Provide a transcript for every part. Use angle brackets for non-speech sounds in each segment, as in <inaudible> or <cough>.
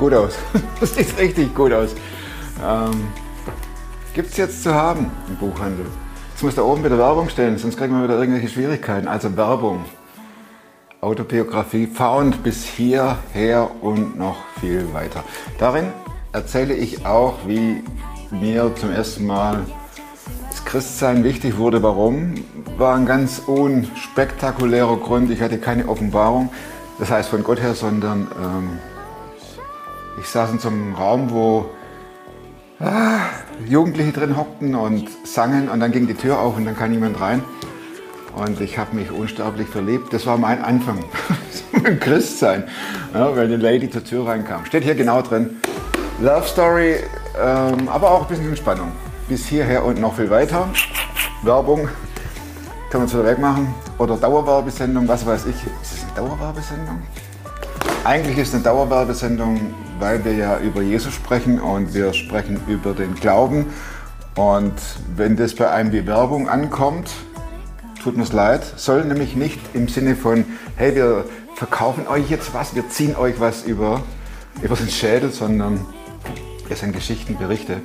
gut aus. <laughs> Das sieht richtig gut aus. Ähm, Gibt es jetzt zu haben im Buchhandel. Jetzt muss da oben wieder Werbung stehen, sonst kriegen wir wieder irgendwelche Schwierigkeiten. Also Werbung. Autobiografie Found bis hierher und noch viel weiter. Darin erzähle ich auch, wie mir zum ersten Mal das Christsein wichtig wurde. Warum? War ein ganz unspektakulärer Grund. Ich hatte keine Offenbarung, das heißt von Gott her, sondern ähm, ich saß in so einem Raum, wo ah, Jugendliche drin hockten und sangen und dann ging die Tür auf und dann kam jemand rein. Und ich habe mich unsterblich verliebt. Das war mein Anfang <laughs> im Christsein, ja, wenn eine Lady zur Tür reinkam. Steht hier genau drin. Love Story, ähm, aber auch ein bisschen Spannung. Bis hierher und noch viel weiter. Werbung kann man es wieder wegmachen. Oder Dauerwerbesendung, was weiß ich. Ist es eine Dauerwerbesendung? Eigentlich ist es eine Dauerwerbesendung, weil wir ja über Jesus sprechen und wir sprechen über den Glauben. Und wenn das bei einem wie Werbung ankommt, tut mir's leid, soll nämlich nicht im Sinne von, hey, wir verkaufen euch jetzt was, wir ziehen euch was über, über den Schädel, sondern es sind Geschichten, Berichte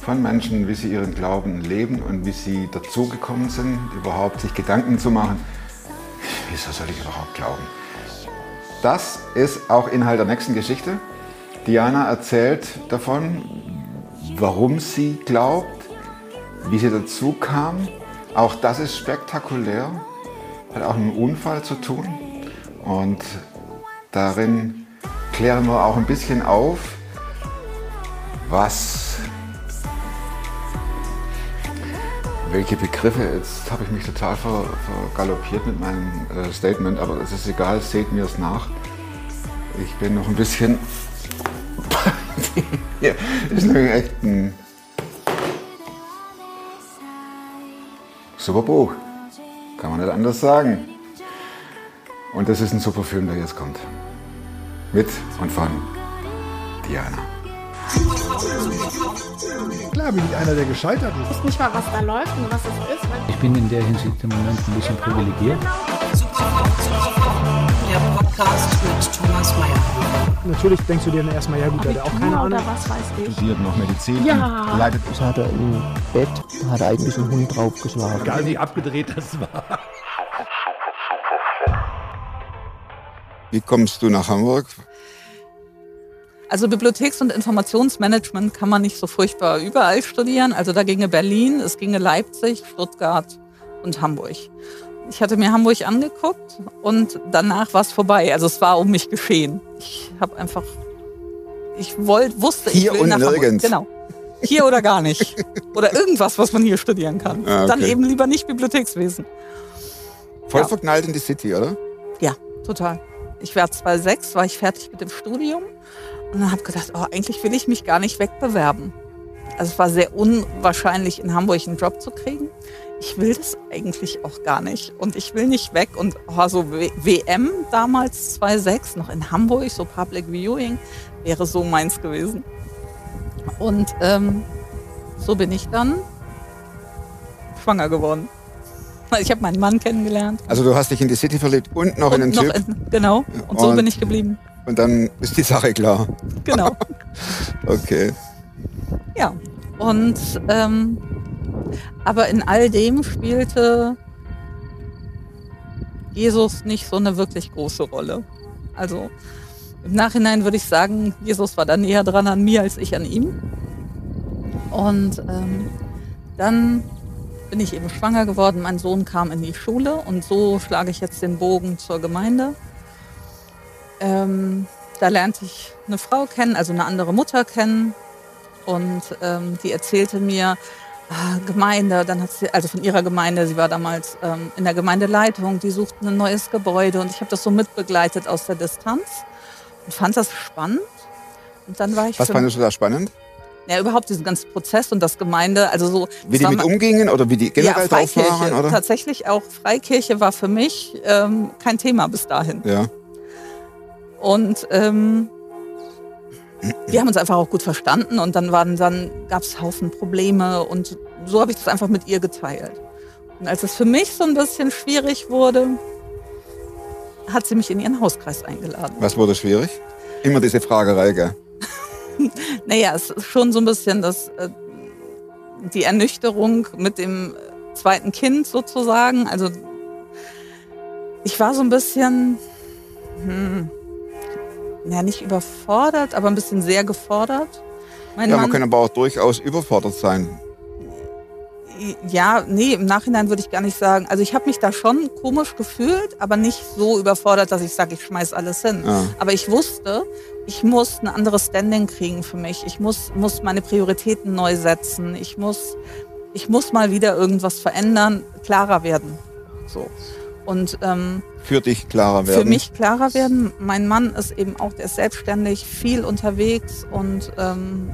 von Menschen, wie sie ihren Glauben leben und wie sie dazugekommen sind, überhaupt sich Gedanken zu machen, wieso soll ich überhaupt glauben? Das ist auch Inhalt der nächsten Geschichte. Diana erzählt davon, warum sie glaubt, wie sie dazu kam. Auch das ist spektakulär, hat auch mit einem Unfall zu tun. Und darin klären wir auch ein bisschen auf, was, welche Begriffe, jetzt habe ich mich total vergaloppiert mit meinem äh, Statement, aber es ist egal, seht mir es nach. Ich bin noch ein bisschen, <laughs> ja, ist nämlich echt ein super Buch, kann man nicht anders sagen. Und das ist ein super Film, der jetzt kommt. Mit und von Diana. Klar bin ich einer, der gescheitert ist. Ich weiß nicht mal, was da läuft und was es ist. Ich bin in der Hinsicht im Moment ein bisschen privilegiert. Der Podcast mit Thomas Mayer. Natürlich denkst du dir dann erstmal, ja gut, der hat auch keine Abitur Ahnung. was weiß ich. Studiert noch Medizin. Ja. Leidet Das hat er im Bett, hat er eigentlich einen Hund draufgeschlagen. Egal wie abgedreht das war. Wie kommst du nach Hamburg? Also Bibliotheks- und Informationsmanagement kann man nicht so furchtbar überall studieren. Also da ginge Berlin, es ginge Leipzig, Stuttgart und Hamburg. Ich hatte mir Hamburg angeguckt und danach war es vorbei. Also es war um mich geschehen. Ich habe einfach, ich wollte, wusste, Hier ich will und nach nirgends. Hamburg. Genau. Hier oder gar nicht. Oder irgendwas, was man hier studieren kann. Ah, okay. Dann eben lieber nicht Bibliothekswesen. Voll Ja. verknallt in die City, oder? Ja, total. Ich war 2006, war ich fertig mit dem Studium und dann habe gedacht, oh, eigentlich will ich mich gar nicht wegbewerben. Also es war sehr unwahrscheinlich, in Hamburg einen Job zu kriegen. Ich will das eigentlich auch gar nicht und ich will nicht weg. Und oh, so WM damals 2006 noch in Hamburg, so Public Viewing, wäre so meins gewesen. Und ähm, so bin ich dann schwanger geworden. Ich habe meinen Mann kennengelernt. Also du hast dich in die City verliebt und noch in den Und noch Typ. in- genau. Und so Und- bin ich geblieben. Und dann ist die Sache klar. Genau. <laughs> Okay. ja. Und ähm, aber in all dem spielte Jesus nicht so eine wirklich große Rolle. Also im Nachhinein würde ich sagen, Jesus war da näher dran an mir als ich an ihm. Und ähm, dann bin ich eben schwanger geworden. Mein Sohn kam in die Schule und so schlage ich jetzt den Bogen zur Gemeinde. Ähm, da lernte ich eine Frau kennen, also eine andere Mutter kennen. Und ähm, die erzählte mir, ah, Gemeinde, dann hat sie, also von ihrer Gemeinde, sie war damals ähm, in der Gemeindeleitung, die suchten ein neues Gebäude und ich habe das so mitbegleitet aus der Distanz und fand das spannend. Und dann war ich Was fandest du da spannend? ja, überhaupt diesen ganzen Prozess und das Gemeinde, also so. Wie die mit umgingen oder wie die generell ja, drauf Freikirche. waren? Oder? Tatsächlich auch Freikirche war für mich ähm, kein Thema bis dahin. Ja. Und ähm, wir haben uns einfach auch gut verstanden und dann waren dann gab es Haufen Probleme und so habe ich das einfach mit ihr geteilt. Und als es für mich so ein bisschen schwierig wurde, hat sie mich in ihren Hauskreis eingeladen. Was wurde schwierig? Immer diese Fragerei, gell? <laughs> naja, es ist schon so ein bisschen das, äh, die Ernüchterung mit dem zweiten Kind sozusagen. Also ich war so ein bisschen, hm, ja nicht überfordert, aber ein bisschen sehr gefordert. Mein Ja, man Mann- kann aber auch durchaus überfordert sein. Ja, nee, im Nachhinein würde ich gar nicht sagen. Also ich habe mich da schon komisch gefühlt, aber nicht so überfordert, dass ich sage, ich schmeiß alles hin. Ja. Aber ich wusste, ich muss ein anderes Standing kriegen für mich. Ich muss, muss meine Prioritäten neu setzen. Ich muss, ich muss mal wieder irgendwas verändern, klarer werden. So. Und ähm, Für dich klarer werden. für mich klarer werden. Mein Mann ist eben auch, der ist selbstständig, viel unterwegs und ähm,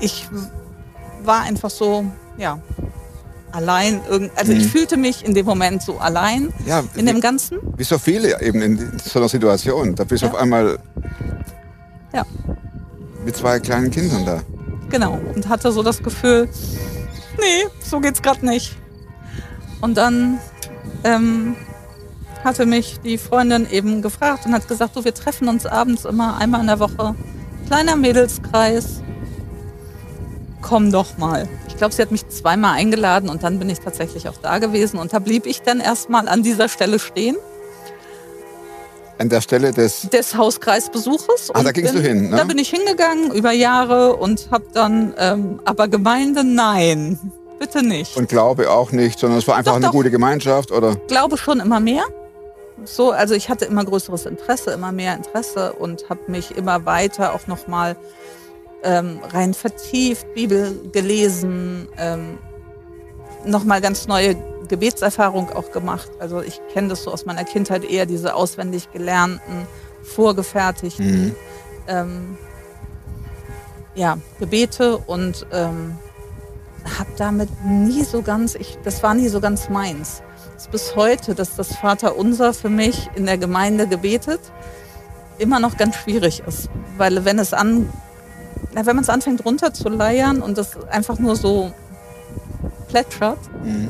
ich war einfach so, ja, allein. Also ich Mhm. fühlte mich in dem Moment so allein Ja, in dem Ganzen. wie so viele eben in so einer Situation. Da bist du Ja. auf einmal Ja. mit zwei kleinen Kindern da. Genau. Und hatte so das Gefühl, nee, so geht's gerade nicht. Und dann ähm, hatte mich die Freundin eben gefragt und hat gesagt, du, wir treffen uns abends immer einmal in der Woche. Kleiner Mädelskreis. Komm doch mal. Ich glaube, sie hat mich zweimal eingeladen und dann bin ich tatsächlich auch da gewesen. Und da blieb ich dann erstmal an dieser Stelle stehen, An der Stelle des, des Hauskreisbesuches. Ah, da gingst bin, du hin, ne? Da bin ich hingegangen über Jahre und habe dann, ähm, aber Gemeinde, nein, bitte nicht. und Glaube auch nicht, sondern es war einfach Doch, eine doch. gute Gemeinschaft, oder? glaube schon immer mehr. So, also ich hatte immer größeres Interesse, immer mehr Interesse und habe mich immer weiter auch noch mal ähm, rein vertieft, Bibel gelesen, ähm, noch mal ganz neue Gebetserfahrung auch gemacht. Also ich kenne das so aus meiner Kindheit eher diese auswendig gelernten, vorgefertigten Mhm. ähm, ja, Gebete und ähm, habe damit nie so ganz, ich, das war nie so ganz meins. Es ist bis heute, dass das Vaterunser für mich in der Gemeinde gebetet immer noch ganz schwierig ist, weil wenn es an, wenn man es anfängt runterzuleiern und das einfach nur so plätschert, Mhm.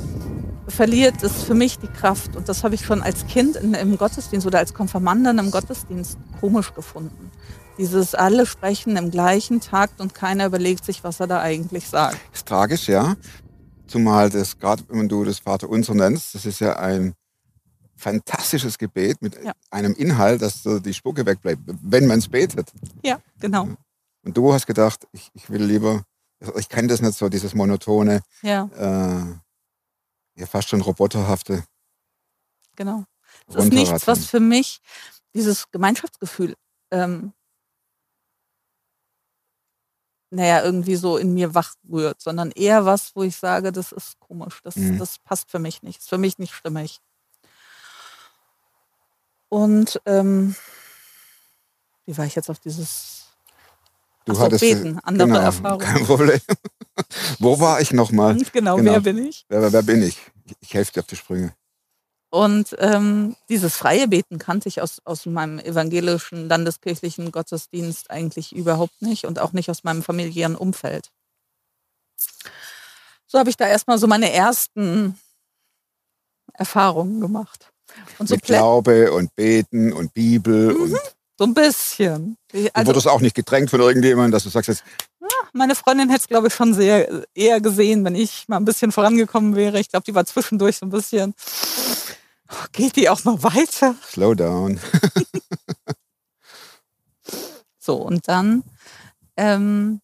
verliert es für mich die Kraft. Und das habe ich schon als Kind in, im Gottesdienst oder als Konfirmandin im Gottesdienst komisch gefunden. Dieses alle sprechen im gleichen Takt und keiner überlegt sich, was er da eigentlich sagt. Ist tragisch, ja. Zumal das, gerade wenn du das Vater unser nennst, das ist ja ein fantastisches Gebet mit Ja. einem Inhalt, dass so die Spucke wegbleibt, wenn man es betet. Ja, genau. Und du hast gedacht, ich, ich will lieber, ich kann das nicht so, dieses monotone, Ja, äh, ja fast schon roboterhafte. genau. Es ist nichts, was für mich dieses Gemeinschaftsgefühl, ähm, naja, irgendwie so in mir wach rührt, sondern eher was, wo ich sage, das ist komisch, das, Mhm. das passt für mich nicht, ist für mich nicht stimmig. Und ähm, wie war ich jetzt auf dieses Du Ach hattest beten, andere genau, Erfahrungen. Kein Problem. <laughs> Wo war ich nochmal? Genau, <laughs> Genau. wer bin ich? Wer, wer, bin ich? Ich, ich helfe dir auf die Sprünge. Und ähm, dieses freie Beten kannte ich aus, aus meinem evangelischen, landeskirchlichen Gottesdienst eigentlich überhaupt nicht und auch nicht aus meinem familiären Umfeld. So habe ich da erstmal so meine ersten Erfahrungen gemacht. Und so, Mit Glaube und Beten und Bibel. Und so ein bisschen. du Also, wurdest auch nicht gedrängt von irgendjemandem, dass du sagst jetzt, meine Freundin hätte es, glaube ich, schon sehr eher gesehen, wenn ich mal ein bisschen vorangekommen wäre. Ich glaube, die war zwischendurch so ein bisschen. Oh, <laughs> geht die auch noch weiter? slow down. <laughs> So, und dann ähm,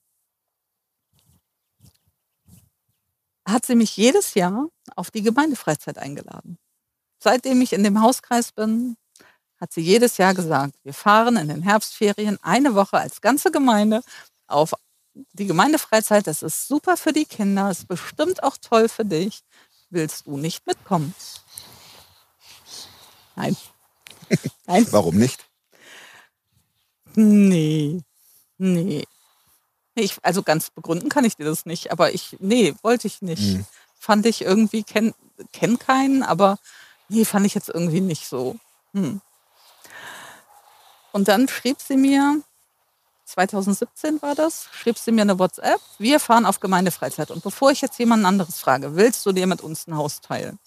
hat sie mich jedes Jahr auf die Gemeindefreizeit eingeladen. Seitdem ich in dem Hauskreis bin, hat sie jedes Jahr gesagt, wir fahren in den Herbstferien eine Woche als ganze Gemeinde auf die Gemeindefreizeit. Das ist super für die Kinder, ist bestimmt auch toll für dich. Willst du nicht mitkommen? Nein. <laughs> Nein. Warum nicht? Nee. Nee. Ich, also ganz begründen kann ich dir das nicht, aber ich, nee, wollte ich nicht. Mhm. Fand ich irgendwie, kenn, kenn keinen, aber nee, fand ich jetzt irgendwie nicht so. Hm. Und dann schrieb sie mir, 2017 war das, schrieb sie mir eine WhatsApp, wir fahren auf Gemeindefreizeit. Und bevor ich jetzt jemand anderes frage, willst du dir mit uns ein Haus teilen?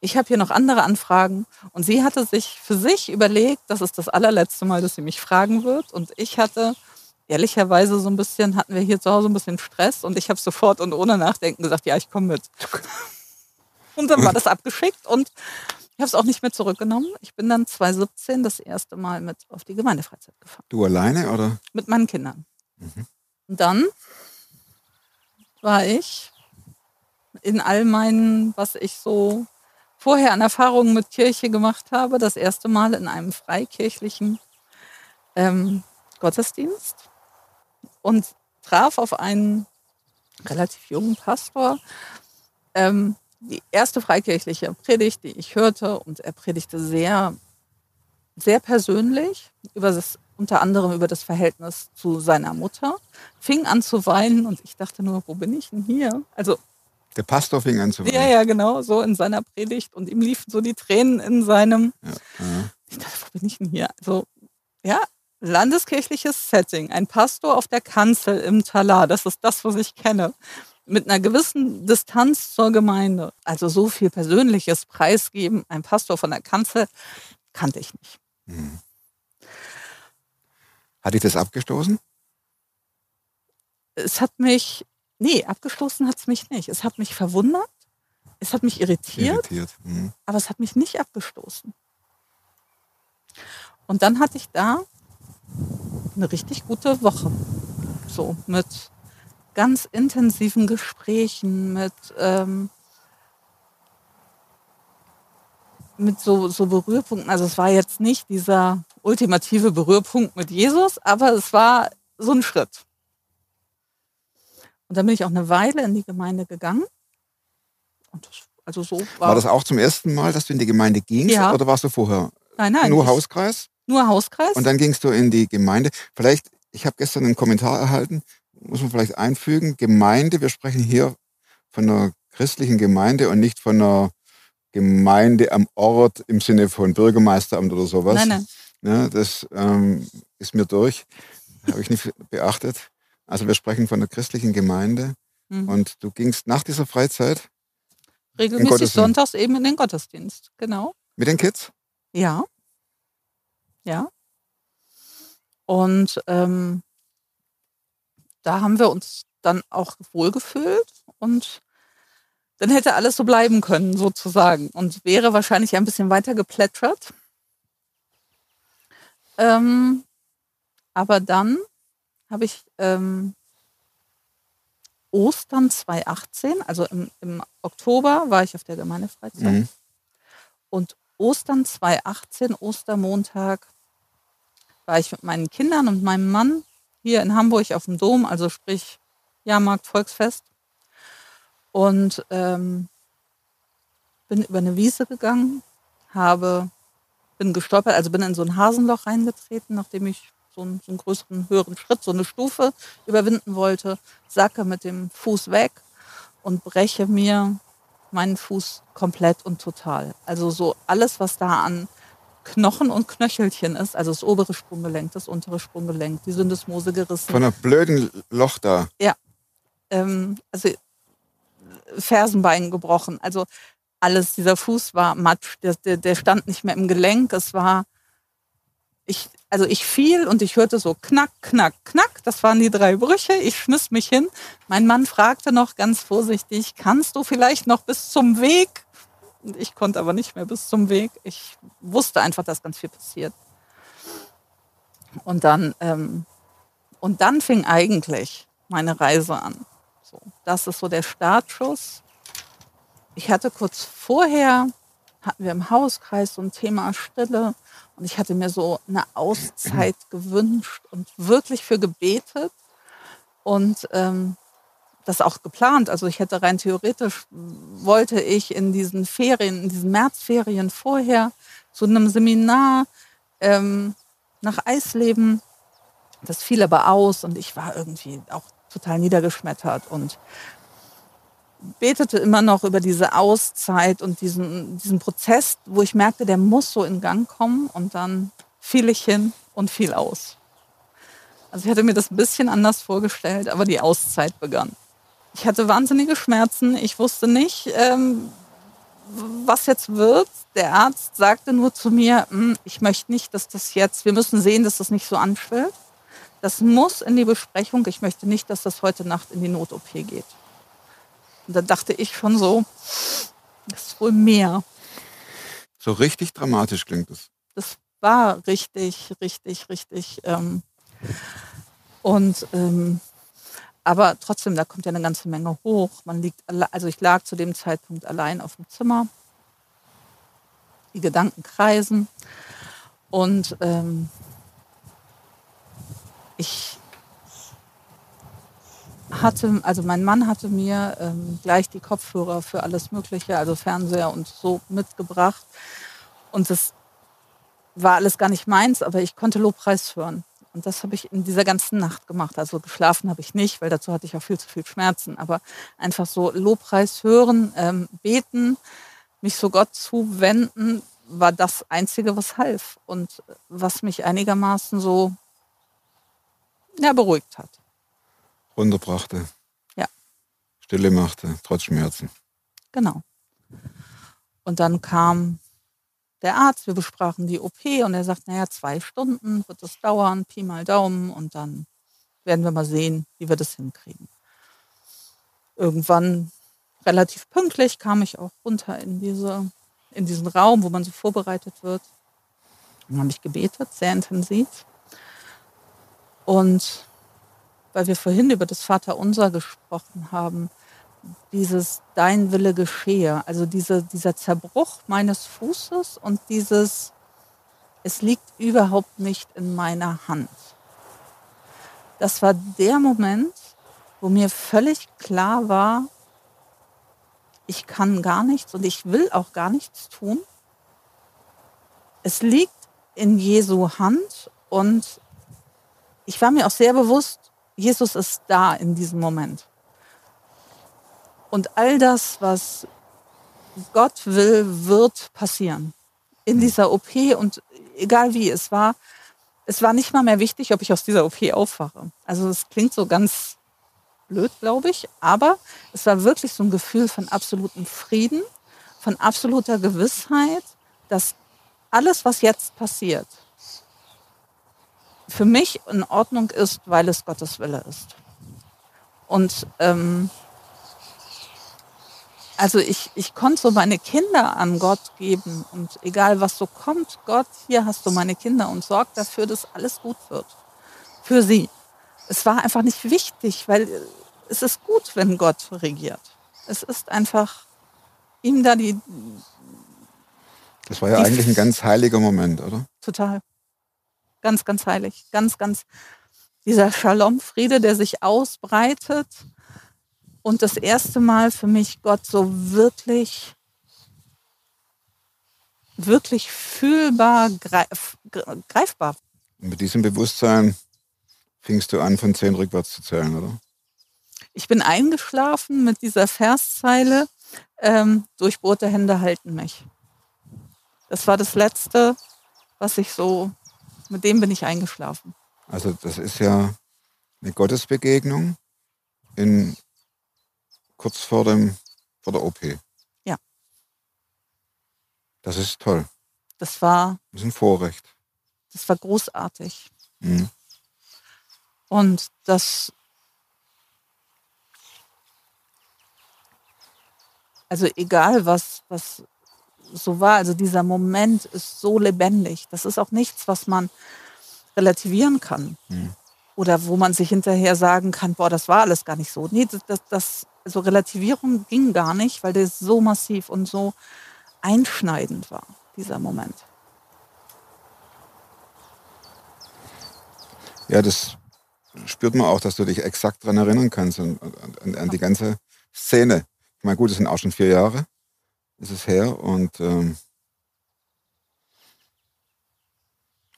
Ich habe hier noch andere Anfragen und sie hatte sich für sich überlegt, das ist das allerletzte Mal, dass sie mich fragen wird. Und ich hatte ehrlicherweise so ein bisschen, hatten wir hier zu Hause ein bisschen Stress und ich habe sofort und ohne Nachdenken gesagt, ja, ich komme mit. <laughs> Und dann war das abgeschickt und ich habe es auch nicht mehr zurückgenommen. Ich bin dann 2017 das erste Mal mit auf die Gemeindefreizeit gefahren. Du alleine oder? Mit meinen Kindern. Und dann war ich in all meinen, was ich so vorher an Erfahrungen mit Kirche gemacht habe, das erste Mal in einem freikirchlichen ähm, Gottesdienst und traf auf einen relativ jungen Pastor. Ähm, die erste freikirchliche Predigt, die ich hörte, und er predigte sehr, sehr persönlich über das, unter anderem über das Verhältnis zu seiner Mutter, fing an zu weinen und ich dachte nur, wo bin ich denn hier? Also Der Pastor fing an zu weinen. ja, ja, genau, so in seiner Predigt und ihm liefen so die Tränen in seinem. Ja, ja. Ich dachte, wo bin ich denn hier? Also, ja, landeskirchliches Setting, ein Pastor auf der Kanzel im Talar, das ist das, was ich kenne. Mit einer gewissen Distanz zur Gemeinde. Also so viel Persönliches preisgeben, ein Pastor von der Kanzel, kannte ich nicht. Hat dich das abgestoßen? Es hat mich, nee, abgestoßen hat es mich nicht. Es hat mich verwundert, es hat mich irritiert. Irritiert. Mhm. aber es hat mich nicht abgestoßen. Und dann hatte ich da eine richtig gute Woche. So mit ganz intensiven Gesprächen, mit, ähm, mit so, so Berührpunkten. Also es war jetzt nicht dieser ultimative Berührpunkt mit Jesus, aber es war so ein Schritt. Und dann bin ich auch eine Weile in die Gemeinde gegangen. Und das, also so war, War das auch zum ersten Mal, dass du in die Gemeinde gingst? Ja. Oder warst du vorher nein, nein, nur Hauskreis? Nur Hauskreis? Und dann gingst du in die Gemeinde. Vielleicht, ich habe gestern einen Kommentar erhalten, muss man vielleicht einfügen. Gemeinde, wir sprechen hier von einer christlichen Gemeinde und nicht von einer Gemeinde am Ort im Sinne von Bürgermeisteramt oder sowas. Nein, nein. Ne, das ähm, ist mir durch, habe ich nicht beachtet. Also wir sprechen von einer christlichen Gemeinde Mhm. und du gingst nach dieser Freizeit Regelmäßig sonntags eben in den Gottesdienst. Genau. mit den Kids. Ja. Ja. Und ähm, da haben wir uns dann auch wohlgefühlt und dann hätte alles so bleiben können, sozusagen. Und wäre wahrscheinlich ein bisschen weiter geplätschert. Ähm, aber dann habe ich ähm, Ostern 2018, also im, im Oktober war ich auf der Gemeindefreizeit. Mhm. Und Ostern 2018, Ostermontag, war ich mit meinen Kindern und meinem Mann hier in Hamburg auf dem Dom, also sprich Jahrmarkt, Volksfest. Und ähm, bin über eine Wiese gegangen, habe, bin gestolpert, also bin in so ein Hasenloch reingetreten, nachdem ich so einen, so einen größeren, höheren Schritt, so eine Stufe überwinden wollte, sacke mit dem Fuß weg und breche mir meinen Fuß komplett und total. Also so alles, was da an Knochen und Knöchelchen ist, also das obere Sprunggelenk, das untere Sprunggelenk, die Syndesmose gerissen. Von einer blöden Loch da. ähm, also Fersenbein gebrochen. Also alles, dieser Fuß war matsch, der, der, der stand nicht mehr im Gelenk. Es war, ich, also ich fiel und ich hörte so knack, knack, knack. Das waren die drei Brüche. Ich schmiss mich hin. Mein Mann fragte noch ganz vorsichtig, kannst du vielleicht noch bis zum Weg? Und ich konnte aber nicht mehr bis zum Weg. Ich wusste einfach, dass ganz viel passiert. Und dann, ähm, und dann fing eigentlich meine Reise an. So, das ist so der Startschuss. Ich hatte kurz vorher, hatten wir im Hauskreis so ein Thema Stille und ich hatte mir so eine Auszeit gewünscht und wirklich für gebetet und ähm, das auch geplant. Also ich hätte rein theoretisch, wollte ich in diesen Ferien, in diesen Märzferien vorher zu einem Seminar ähm, nach Eisleben. Das fiel aber aus und ich war irgendwie auch total niedergeschmettert und betete immer noch über diese Auszeit und diesen, diesen Prozess, wo ich merkte, der muss so in Gang kommen und dann fiel ich hin und fiel aus. Also ich hatte mir das ein bisschen anders vorgestellt, aber die Auszeit begann. Ich hatte wahnsinnige Schmerzen. Ich wusste nicht, ähm, was jetzt wird. Der Arzt sagte nur zu mir, "Hm, ich möchte nicht, dass das jetzt, wir müssen sehen, dass das nicht so anschwillt. das muss in die Besprechung. Ich möchte nicht, dass das heute Nacht in die Not-OP geht. Und da dachte ich schon so, das ist wohl mehr. So richtig dramatisch klingt es. Das war richtig, richtig, richtig. Ähm, und ähm, aber trotzdem, da kommt ja eine ganze Menge hoch. Man liegt, also ich lag zu dem Zeitpunkt allein auf dem Zimmer. Die Gedanken kreisen. Und ähm, hatte, also mein Mann hatte mir ähm, gleich die Kopfhörer für alles Mögliche, also Fernseher und so mitgebracht. Und das war alles gar nicht meins, aber ich konnte Lobpreis hören. Und das habe ich in dieser ganzen Nacht gemacht. Also geschlafen habe ich nicht, weil dazu hatte ich auch viel zu viel Schmerzen. Aber einfach so Lobpreis hören, ähm, beten, mich so Gott zuwenden, war das Einzige, was half und was mich einigermaßen so ja, beruhigt hat. Runterbrachte. Ja. Stille machte, trotz Schmerzen. Genau. Und dann kam der Arzt, wir besprachen die OP und er sagt, naja, zwei Stunden wird das dauern, Pi mal Daumen und dann werden wir mal sehen, wie wir das hinkriegen. Irgendwann relativ pünktlich kam ich auch runter in, diese, in diesen Raum, wo man so vorbereitet wird. Dann habe ich gebetet, sehr intensiv. Und weil wir vorhin über das Vaterunser gesprochen haben, dieses Dein Wille geschehe, also diese, dieser Zerbruch meines Fußes und dieses Es liegt überhaupt nicht in meiner Hand. Das war der Moment, wo mir völlig klar war, ich kann gar nichts und ich will auch gar nichts tun. Es liegt in Jesu Hand und ich war mir auch sehr bewusst, Jesus ist da in diesem Moment. Und all das, was Gott will, wird passieren. In dieser OP und egal wie, es war, es war nicht mal mehr wichtig, ob ich aus dieser OP aufwache. Also es klingt so ganz blöd, glaube ich, aber es war wirklich so ein Gefühl von absolutem Frieden, von absoluter Gewissheit, dass alles, was jetzt passiert, für mich in Ordnung ist, weil es Gottes Wille ist. Und ähm, also ich, ich konnte so meine Kinder an Gott geben und egal was so kommt, Gott, hier hast du meine Kinder und sorg dafür, dass alles gut wird. Für sie. Es war einfach nicht wichtig, weil es ist gut, wenn Gott regiert. Es ist einfach ihm da die Das war ja eigentlich ein ganz heiliger Moment, oder? total ganz, ganz heilig. Ganz, ganz dieser Shalom-Friede, der sich ausbreitet und das erste Mal für mich Gott so wirklich, wirklich fühlbar, greif, gre- greifbar. Mit diesem Bewusstsein fingst du an, von zehn rückwärts zu zählen, oder? Ich bin eingeschlafen mit dieser Verszeile, ähm, durchbohrte Hände halten mich. Das war das Letzte, was ich so, mit dem bin ich eingeschlafen. Also das ist ja eine Gottesbegegnung in, kurz vor, dem, vor der OP. Ja. Das ist toll. Das war, Das ist ein Vorrecht. das war großartig. Mhm. Und das, also egal was, was so war, also dieser Moment ist so lebendig. Das ist auch nichts, was man relativieren kann. Mhm. Oder wo man sich hinterher sagen kann, boah, das war alles gar nicht so. Nee, das, das, das also Relativierung ging gar nicht, weil das so massiv und so einschneidend war, dieser Moment. Ja, das spürt man auch, dass du dich exakt daran erinnern kannst an, an, an die ganze Szene. Ich meine, gut, es sind auch schon vier Jahre, ist es her. Und ähm,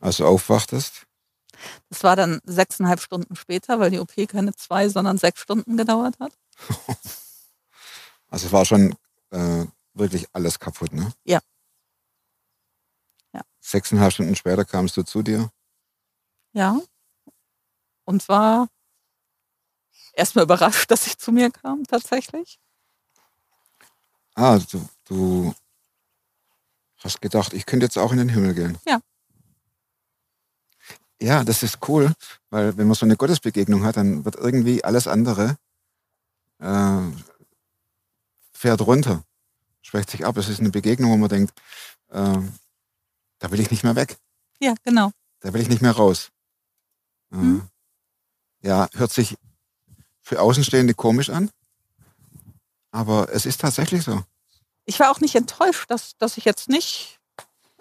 als du aufwachtest, Das war dann sechseinhalb Stunden später, weil die OP keine zwei, sondern sechs Stunden gedauert hat. <laughs> also es war schon äh, wirklich alles kaputt, ne? Ja. Ja. Sechseinhalb Stunden später kamst du zu dir. Ja. Und war erstmal überrascht, <laughs> dass ich zu mir kam, tatsächlich. Ah, du, du hast gedacht, ich könnte jetzt auch in den Himmel gehen. Ja. ja, das ist cool, weil wenn man so eine Gottesbegegnung hat, dann wird irgendwie alles andere äh, fährt runter, schwächt sich ab. Es ist eine Begegnung, wo man denkt, äh, da will ich nicht mehr weg, Ja, genau. da will ich nicht mehr raus. Äh, Hm. Ja, hört sich für Außenstehende komisch an, aber es ist tatsächlich so. Ich war auch nicht enttäuscht, dass, dass ich jetzt nicht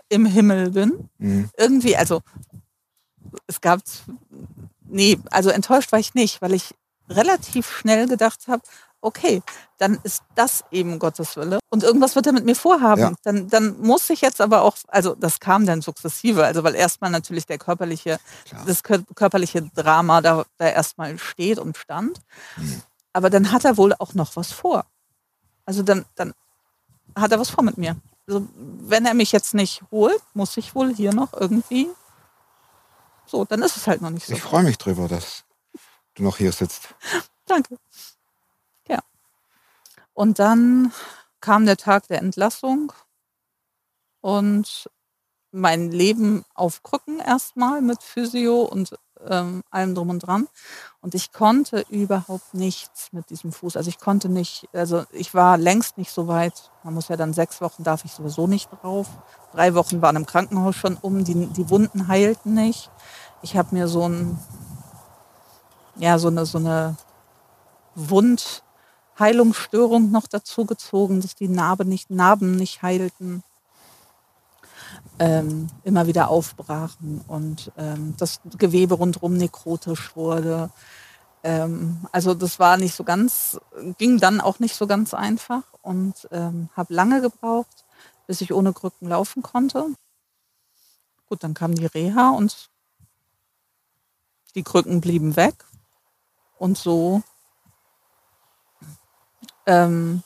im Himmel bin. Mhm. Irgendwie, also es gab, nee, also enttäuscht war ich nicht, weil ich relativ schnell gedacht habe, okay, dann ist das eben Gottes Wille und irgendwas wird er mit mir vorhaben. Ja. Dann, dann muss ich jetzt aber auch, also das kam dann sukzessive, also weil erstmal natürlich der körperliche, Klar. das kör- körperliche Drama da, da erstmal steht und stand. Mhm. Aber dann hat er wohl auch noch was vor. Also dann, dann hat er was vor mit mir. Also wenn er mich jetzt nicht holt, muss ich wohl hier noch irgendwie. So, dann ist es halt noch nicht so. Ich freue mich drüber, dass du noch hier sitzt. <laughs> Danke. Ja. Und dann kam der Tag der Entlassung und mein Leben auf Krücken erstmal mit Physio und ähm, allem drum und dran. Und ich konnte überhaupt nichts mit diesem Fuß. Also ich konnte nicht, also ich war längst nicht so weit. Man muss ja dann sechs Wochen, darf ich sowieso nicht drauf. Drei Wochen waren im Krankenhaus schon um, die, die Wunden heilten nicht. Ich habe mir so ein, ja, so eine, so eine Wundheilungsstörung noch dazu gezogen, dass die Narbe nicht, Narben nicht heilten, ähm, immer wieder aufbrachen und ähm, das Gewebe rundherum nekrotisch wurde. Ähm, also das war nicht so ganz, ging dann auch nicht so ganz einfach und ähm, habe lange gebraucht, bis ich ohne Krücken laufen konnte. Gut, dann kam die Reha und die Krücken blieben weg. Und so ähm,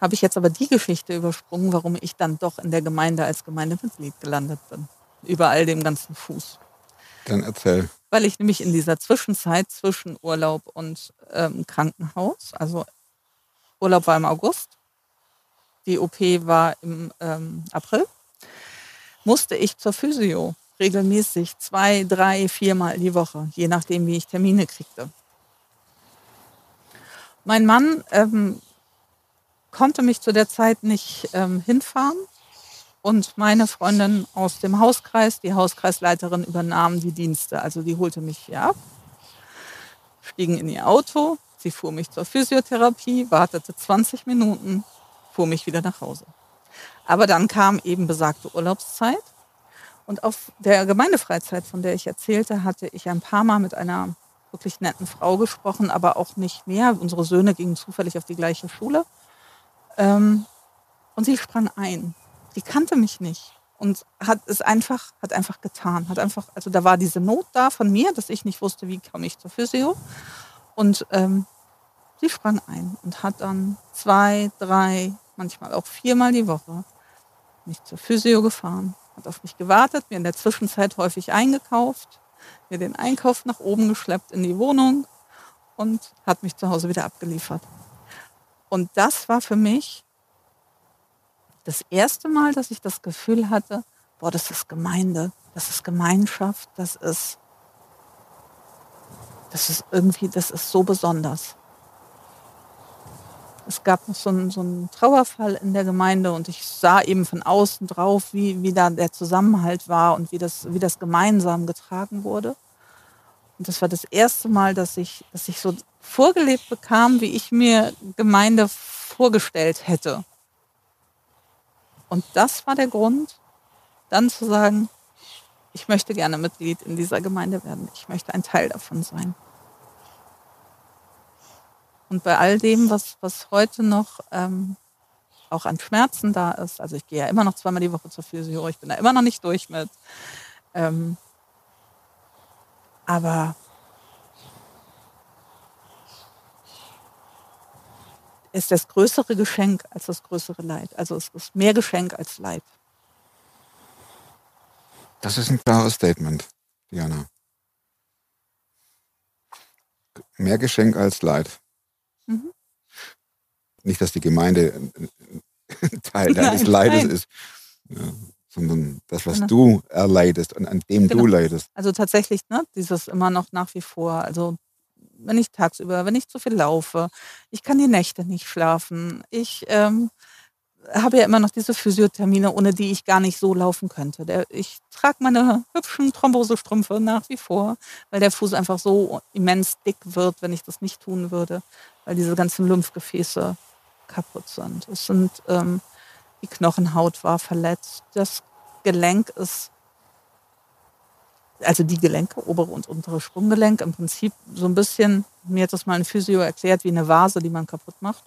habe ich jetzt aber die Geschichte übersprungen, warum ich dann doch in der Gemeinde als Gemeindemitglied gelandet bin. Über all dem ganzen Fuß. Dann erzähl. Weil ich nämlich in dieser Zwischenzeit zwischen Urlaub und ähm, Krankenhaus, also Urlaub war im August, die OP war im ähm, April, musste ich zur Physio regelmäßig zwei, drei, viermal die Woche, je nachdem, wie ich Termine kriegte. Mein Mann ähm, konnte mich zu der Zeit nicht ähm, hinfahren und meine Freundin aus dem Hauskreis, die Hauskreisleiterin, übernahm die Dienste. Also die holte mich hier ab, stiegen in ihr Auto, sie fuhr mich zur Physiotherapie, wartete 20 Minuten, fuhr mich wieder nach Hause. Aber dann kam eben besagte Urlaubszeit und auf der Gemeindefreizeit, von der ich erzählte, hatte ich ein paar Mal mit einer wirklich netten Frau gesprochen, aber auch nicht mehr. Unsere Söhne gingen zufällig auf die gleiche Schule. Ähm, und sie sprang ein. Die kannte mich nicht und hat es einfach, hat einfach getan. Hat einfach, also da war diese Not da von mir, dass ich nicht wusste, wie komme ich zur Physio. Und ähm, sie sprang ein und hat dann zwei, drei, manchmal auch viermal die Woche mich zur Physio gefahren, hat auf mich gewartet, mir in der Zwischenzeit häufig eingekauft, mir den Einkauf nach oben geschleppt in die Wohnung und hat mich zu Hause wieder abgeliefert. Und das war für mich das erste Mal, dass ich das Gefühl hatte, boah, das ist Gemeinde, das ist Gemeinschaft, das ist, das ist irgendwie, das ist so besonders. Es gab noch so einen, so einen Trauerfall in der Gemeinde und ich sah eben von außen drauf, wie, wie da der Zusammenhalt war und wie das, wie das gemeinsam getragen wurde. Und das war das erste Mal, dass ich, dass ich so vorgelebt bekam, wie ich mir Gemeinde vorgestellt hätte. Und das war der Grund, dann zu sagen, ich möchte gerne Mitglied in dieser Gemeinde werden. Ich möchte ein Teil davon sein. Und bei all dem, was, was heute noch ähm, auch an Schmerzen da ist, also ich gehe ja immer noch zweimal die Woche zur Physio, ich bin da immer noch nicht durch mit. Ähm, aber ist das größere Geschenk als das größere Leid. Also es ist mehr Geschenk als Leid. Das ist ein klares Statement, Diana. Mehr Geschenk als Leid. Mhm. Nicht, dass die Gemeinde ein- ein Teil <laughs> deines Leides ist. Ja, sondern das, was Genau. du erleidest und an dem Genau. du leidest. Also tatsächlich, ne, dieses immer noch nach wie vor. Also wenn ich tagsüber, wenn ich zu viel laufe, ich kann die Nächte nicht schlafen. Ich ähm, habe ja immer noch diese Physiothermine, ohne die ich gar nicht so laufen könnte. Der, ich trage meine hübschen Thrombosestrümpfe nach wie vor, weil der Fuß einfach so immens dick wird, wenn ich das nicht tun würde, weil diese ganzen Lymphgefäße kaputt sind. Es sind ähm, die Knochenhaut war verletzt, das Gelenk ist also die Gelenke, obere und untere Sprunggelenk, im Prinzip so ein bisschen, mir hat das mal ein Physio erklärt, wie eine Vase, die man kaputt macht.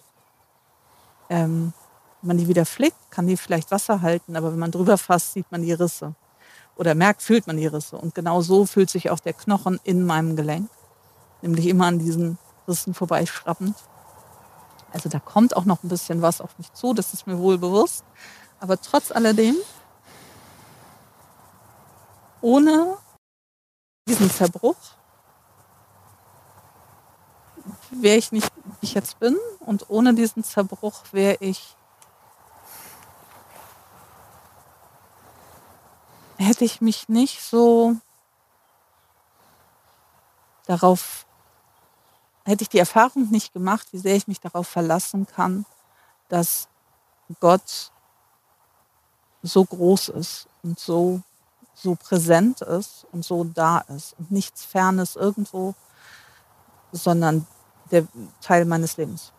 Ähm, wenn man die wieder flickt, kann die vielleicht Wasser halten, aber wenn man drüber fasst, sieht man die Risse. Oder merkt, fühlt man die Risse. Und genau so fühlt sich auch der Knochen in meinem Gelenk. Nämlich immer an diesen Rissen vorbeischrappend. Also da kommt auch noch ein bisschen was auf mich zu, das ist mir wohl bewusst. Aber trotz alledem, ohne diesen Zerbruch wäre ich nicht, wie ich jetzt bin. Und ohne diesen Zerbruch wäre ich, hätte ich mich nicht so darauf, hätte ich die Erfahrung nicht gemacht, wie sehr ich mich darauf verlassen kann, dass Gott so groß ist und so so präsent ist und so da ist und nichts Fernes irgendwo, sondern der Teil meines Lebens.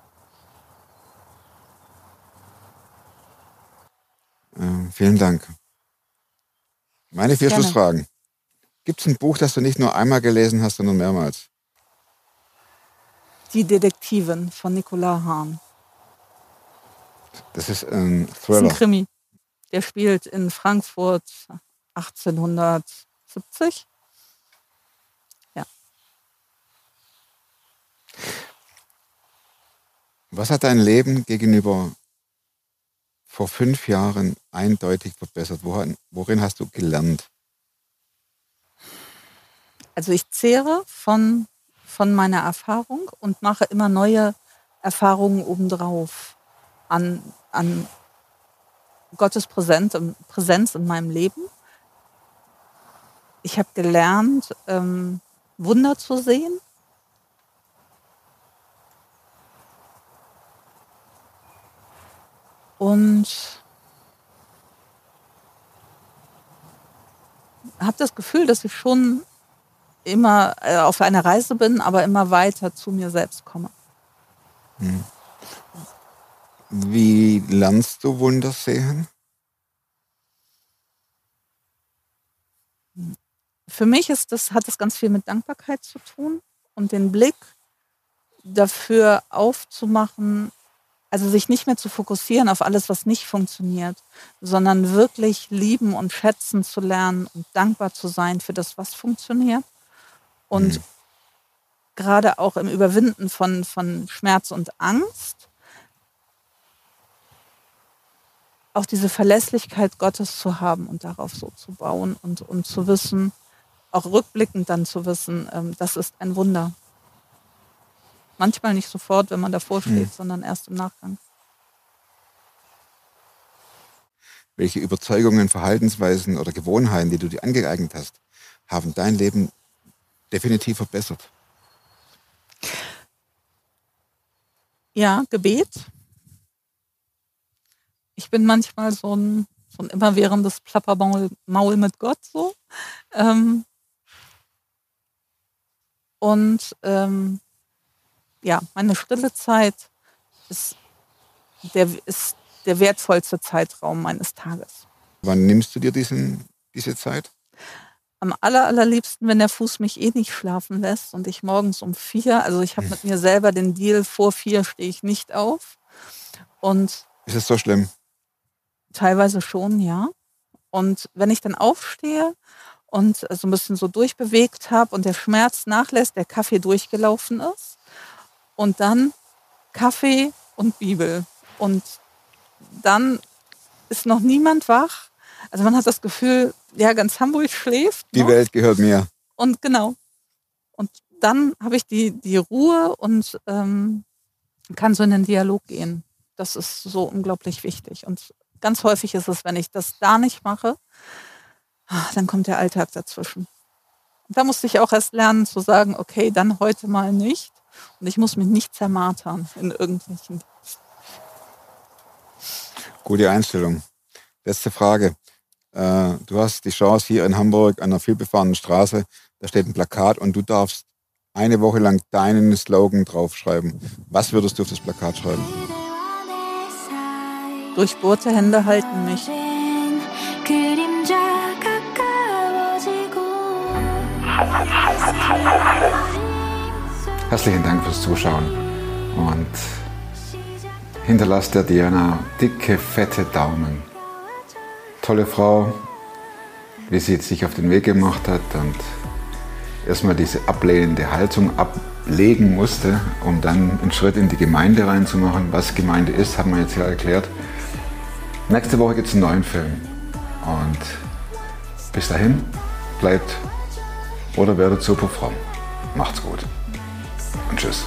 Äh, vielen Dank. Meine vier Gerne. Schlussfragen. Gibt es ein Buch, das du nicht nur einmal gelesen hast, sondern mehrmals? Die Detektivin von Nicolas Hahn. Das ist ein Das ist ein Thriller. Krimi. Der spielt in Frankfurt 1870. Was hat dein Leben gegenüber vor fünf Jahren eindeutig verbessert? Worin, worin hast du gelernt? Also ich zehre von, von meiner Erfahrung und mache immer neue Erfahrungen obendrauf an, an Gottes Präsenz, Präsenz in meinem Leben. Ich habe gelernt, ähm, Wunder zu sehen. Und habe das Gefühl, dass ich schon immer äh, auf einer Reise bin, aber immer weiter zu mir selbst komme. Wie lernst du Wunder sehen? Für mich ist das, hat das ganz viel mit Dankbarkeit zu tun und den Blick dafür aufzumachen, also sich nicht mehr zu fokussieren auf alles, was nicht funktioniert, sondern wirklich lieben und schätzen zu lernen und dankbar zu sein für das, was funktioniert. Und gerade auch im Überwinden von, von Schmerz und Angst, auch diese Verlässlichkeit Gottes zu haben und darauf so zu bauen und, und zu wissen, auch rückblickend dann zu wissen, ähm, das ist ein Wunder. Manchmal nicht sofort, wenn man davor steht, sondern erst im Nachgang. Welche Überzeugungen, Verhaltensweisen oder Gewohnheiten, die du dir angeeignet hast, haben dein Leben definitiv verbessert? Ja, Gebet. Ich bin manchmal so ein, so ein immerwährendes Plappermaul Maul mit Gott so. Ähm, und ähm, ja, meine stille Zeit ist der, ist der wertvollste Zeitraum meines Tages. Wann nimmst du dir diesen, diese Zeit? Am aller, allerliebsten, wenn der Fuß mich eh nicht schlafen lässt und ich morgens um vier, also ich habe mit mir selber den Deal, vor vier stehe ich nicht auf. Und Ist es so schlimm? Teilweise schon, ja. Und wenn ich dann aufstehe und so ein bisschen so durchbewegt habe und der Schmerz nachlässt, der Kaffee durchgelaufen ist und dann Kaffee und Bibel und dann ist noch niemand wach. Also man hat das Gefühl, ja, ganz Hamburg schläft. Die ne? Welt gehört mir. Und genau. Und dann habe ich die, die Ruhe und ähm, kann so in den Dialog gehen. Das ist so unglaublich wichtig. Und Ganz häufig ist es, wenn ich das da nicht mache, ah, dann kommt der Alltag dazwischen. Und da musste ich auch erst lernen zu sagen, okay, dann heute mal nicht. Und ich muss mich nicht zermartern in irgendwelchen. Gute Einstellung. Letzte Frage. Äh, Du hast die Chance hier in Hamburg an einer vielbefahrenen Straße, da steht ein Plakat und du darfst eine Woche lang deinen Slogan draufschreiben. Was würdest du auf das Plakat schreiben? Durchbohrte Hände halten mich. Herzlichen Dank fürs Zuschauen und hinterlasst der Diana dicke, fette Daumen. Tolle Frau, wie sie sich auf den Weg gemacht hat und erstmal diese ablehnende Haltung ablegen musste, um dann einen Schritt in die Gemeinde reinzumachen. Was Gemeinde ist, haben wir jetzt ja erklärt. Nächste Woche gibt es einen neuen Film. Und bis dahin, bleibt oder werdet super fromm. Macht's gut. Und tschüss.